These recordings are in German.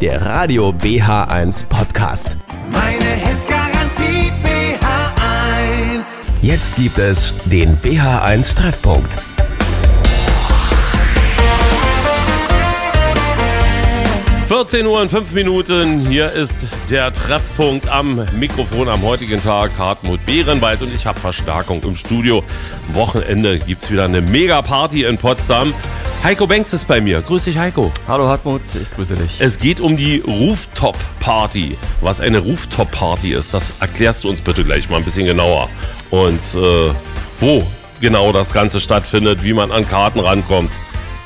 der Radio BH1 Podcast. Meine Hits Garantie BH1. Jetzt gibt es den BH1 Treffpunkt. Vierzehn Uhr und fünf Minuten. Hier ist der Treffpunkt am Mikrofon am heutigen Tag. Hartmut Behrenwald und ich habe Verstärkung im Studio. Am Wochenende gibt es wieder eine Mega-Party in Potsdam. Heiko Banks ist bei mir. Grüß dich, Heiko. Hallo Hartmut, ich grüße dich. Es geht um die Rooftop-Party. Was eine Rooftop-Party ist, das erklärst du uns bitte gleich mal ein bisschen genauer. Und äh, wo genau das Ganze stattfindet, wie man an Karten rankommt.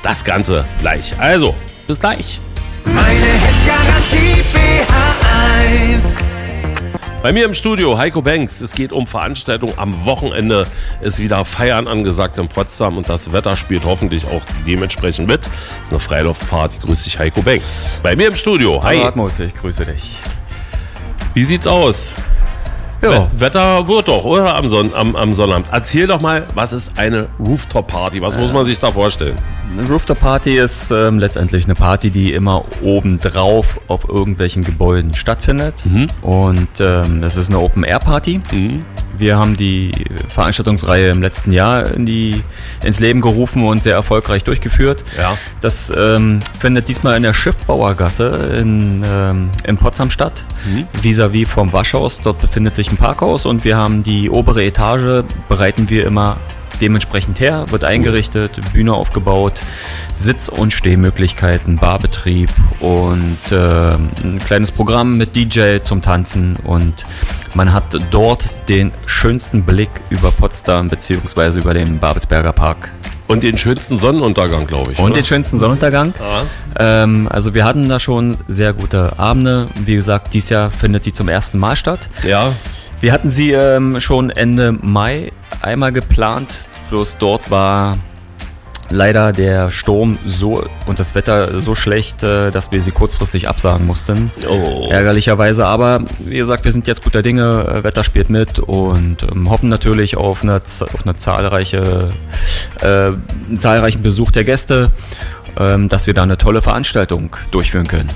Das Ganze gleich. Also, bis gleich. Meine Hits Garantie BH1. Bei mir im Studio Heiko Banks. Es geht um Veranstaltungen. Am Wochenende ist wieder Feiern angesagt in Potsdam und das Wetter spielt hoffentlich auch dementsprechend mit. Es ist eine Freilaufparty. Grüß dich, Heiko Banks. Bei mir im Studio. Hi. Hallo Hartmut, ich grüße dich. Wie sieht's aus? Ja, We- Wetter wird doch, oder? Am, Son am, am Sonnabend. Erzähl doch mal, was ist eine Rooftop-Party? Was muss man sich da vorstellen? eine Rooftop Party ist ähm, letztendlich eine Party, die immer obendrauf auf irgendwelchen Gebäuden stattfindet. Und ähm, das ist eine Open Air Party. Wir haben die Veranstaltungsreihe im letzten Jahr in die, ins Leben gerufen und sehr erfolgreich durchgeführt. Ja. Das ähm, findet diesmal in der Schiffbauergasse in, ähm, in Potsdam statt, vis-à-vis vom Waschhaus. Dort befindet sich ein Parkhaus und wir haben die obere Etage, bereiten wir immer dementsprechend her, wird eingerichtet, Bühne aufgebaut, Sitz- und Stehmöglichkeiten, Barbetrieb und ähm, ein kleines Programm mit DJ zum Tanzen und man hat dort den schönsten Blick über Potsdam beziehungsweise über den Babelsberger Park Und den schönsten Sonnenuntergang, glaube ich. und oder? den schönsten Sonnenuntergang. Ähm, also wir hatten da schon sehr gute Abende. Wie gesagt, dieses Jahr findet sie zum ersten Mal statt. Ja. Wir hatten sie ähm, schon Ende Mai einmal geplant, bloß dort war leider der Sturm so und das Wetter so schlecht, äh, dass wir sie kurzfristig absagen mussten. Oh. Ärgerlicherweise, aber wie gesagt, wir sind jetzt guter Dinge, äh, Wetter spielt mit und ähm, hoffen natürlich auf eine, auf eine zahlreiche, äh, einen zahlreichen Besuch der Gäste, ähm, dass wir da eine tolle Veranstaltung durchführen können.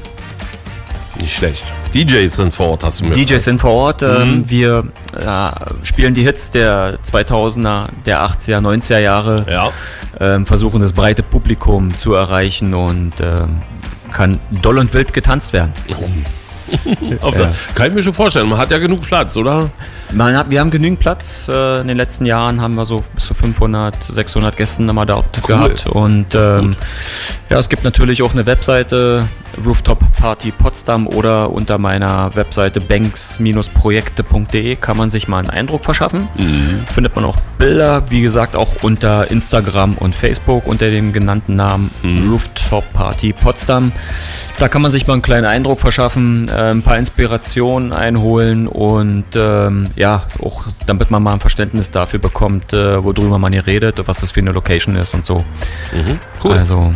Nicht schlecht. DJs sind vor Ort, hast du mir DJs sind vor Ort. Ähm, wir äh, spielen die Hits der 2000er, der 80er, 90er Jahre. Ja. Ähm, versuchen das breite Publikum zu erreichen und ähm, kann doll und wild getanzt werden. Auf Ja. Kann ich mir schon vorstellen. Man hat ja genug Platz, oder? Man hat, wir haben genügend Platz. Äh, in den letzten Jahren haben wir so bis zu 500, 600 Gästen immer da gehabt. Und ähm, ja, es gibt natürlich auch eine Webseite Rooftop Party Potsdam oder unter meiner Webseite banks-projekte.de kann man sich mal einen Eindruck verschaffen. Findet man auch Bilder, wie gesagt, auch unter Instagram und Facebook unter dem genannten Namen Rooftop Party Potsdam. Da kann man sich mal einen kleinen Eindruck verschaffen, äh, ein paar Inspirationen einholen und ähm, ja, auch damit man mal ein Verständnis dafür bekommt, äh, worüber man hier redet, was das für eine Location ist und so. Cool. Also,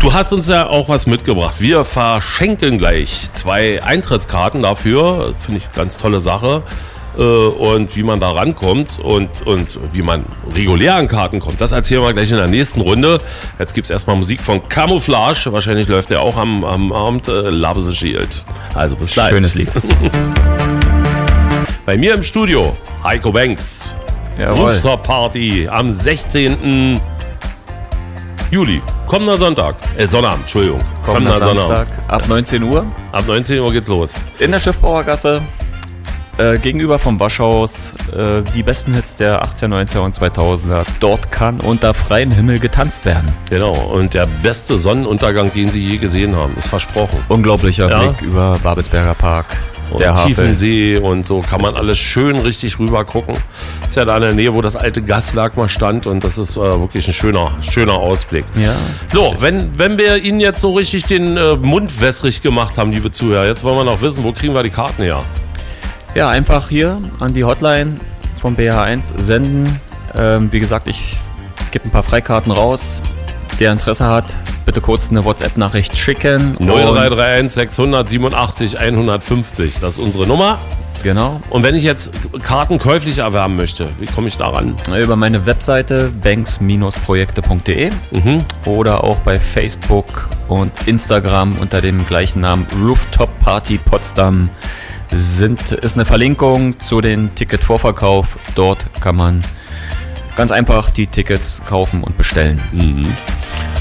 Du hast uns ja auch was mitgebracht. Wir verschenken gleich zwei Eintrittskarten dafür. Finde ich eine ganz tolle Sache. Äh, Und wie man da rankommt und, und wie man regulär an Karten kommt, das erzählen wir gleich in der nächsten Runde. Jetzt gibt es erstmal Musik von Camouflage. Wahrscheinlich läuft der auch am, am Abend. Äh, Love the Shield. Also bis gleich. schönes Lied. Bei mir im Studio Heiko Banks. Rooftop Party am 16. Juli. Kommender Sonntag. Äh, Sonnabend, Entschuldigung. Kommender Samstag ab 19 Uhr Ab 19 Uhr geht's los. in der Schiffbauergasse. Äh, gegenüber vom Waschhaus äh, die besten Hits der 80er, 90er und 2000er. Dort kann unter freiem Himmel getanzt werden. Genau. Und der beste Sonnenuntergang, den Sie je gesehen haben, ist versprochen. Unglaublicher Ja. Blick über Babelsberger Park. Und der. Tiefensee und so kann man alles schön richtig rüber gucken. Ist ja da in der Nähe, wo das alte Gaswerk mal stand und das ist äh, wirklich ein schöner, schöner Ausblick. Ja. So, wenn, wenn wir Ihnen jetzt so richtig den äh, Mund wässrig gemacht haben, liebe Zuhörer, jetzt wollen wir noch wissen, wo kriegen wir die Karten her? Ja, einfach hier an die Hotline vom BH1 senden. Ähm, wie gesagt, ich gebe ein paar Freikarten raus. Der Interesse hat, bitte kurz eine WhatsApp-Nachricht schicken. Und- 0331 687 150. Das ist unsere Nummer. Genau. Und wenn ich jetzt Karten käuflich erwerben möchte, wie komme ich daran? Über meine Webseite banks-projekte.de oder auch bei Facebook und Instagram unter dem gleichen Namen Rooftop Party Potsdam sind, ist eine Verlinkung zu den Ticketvorverkauf. Dort kann man ganz einfach die Tickets kaufen und bestellen.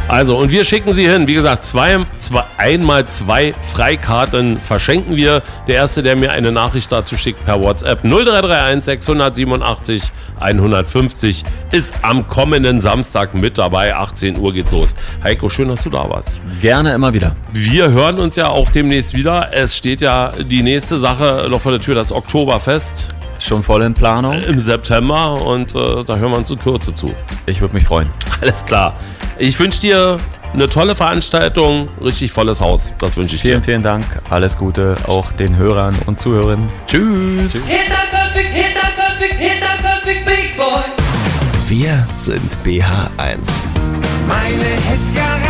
Also, und wir schicken sie hin. Wie gesagt, zwei, zwei, einmal zwei Freikarten verschenken wir. Der erste, der mir eine Nachricht dazu schickt per WhatsApp 0331 687 150 ist am kommenden Samstag mit dabei. 18 Uhr geht's los. Heiko, schön, dass du da warst. Gerne immer wieder. Wir hören uns ja auch demnächst wieder. Es steht ja die nächste Sache noch vor der Tür, das Oktoberfest Schon voll in Planung. im September und äh, da hören wir uns in Kürze zu. Ich würde mich freuen. Alles klar. Ich wünsche dir eine tolle Veranstaltung, richtig volles Haus. Das wünsche ich dir. Vielen, vielen Dank. Alles Gute auch den Hörern und Zuhörern. Tschüss. Boy. Wir sind BH1. Meine Hits Garantie.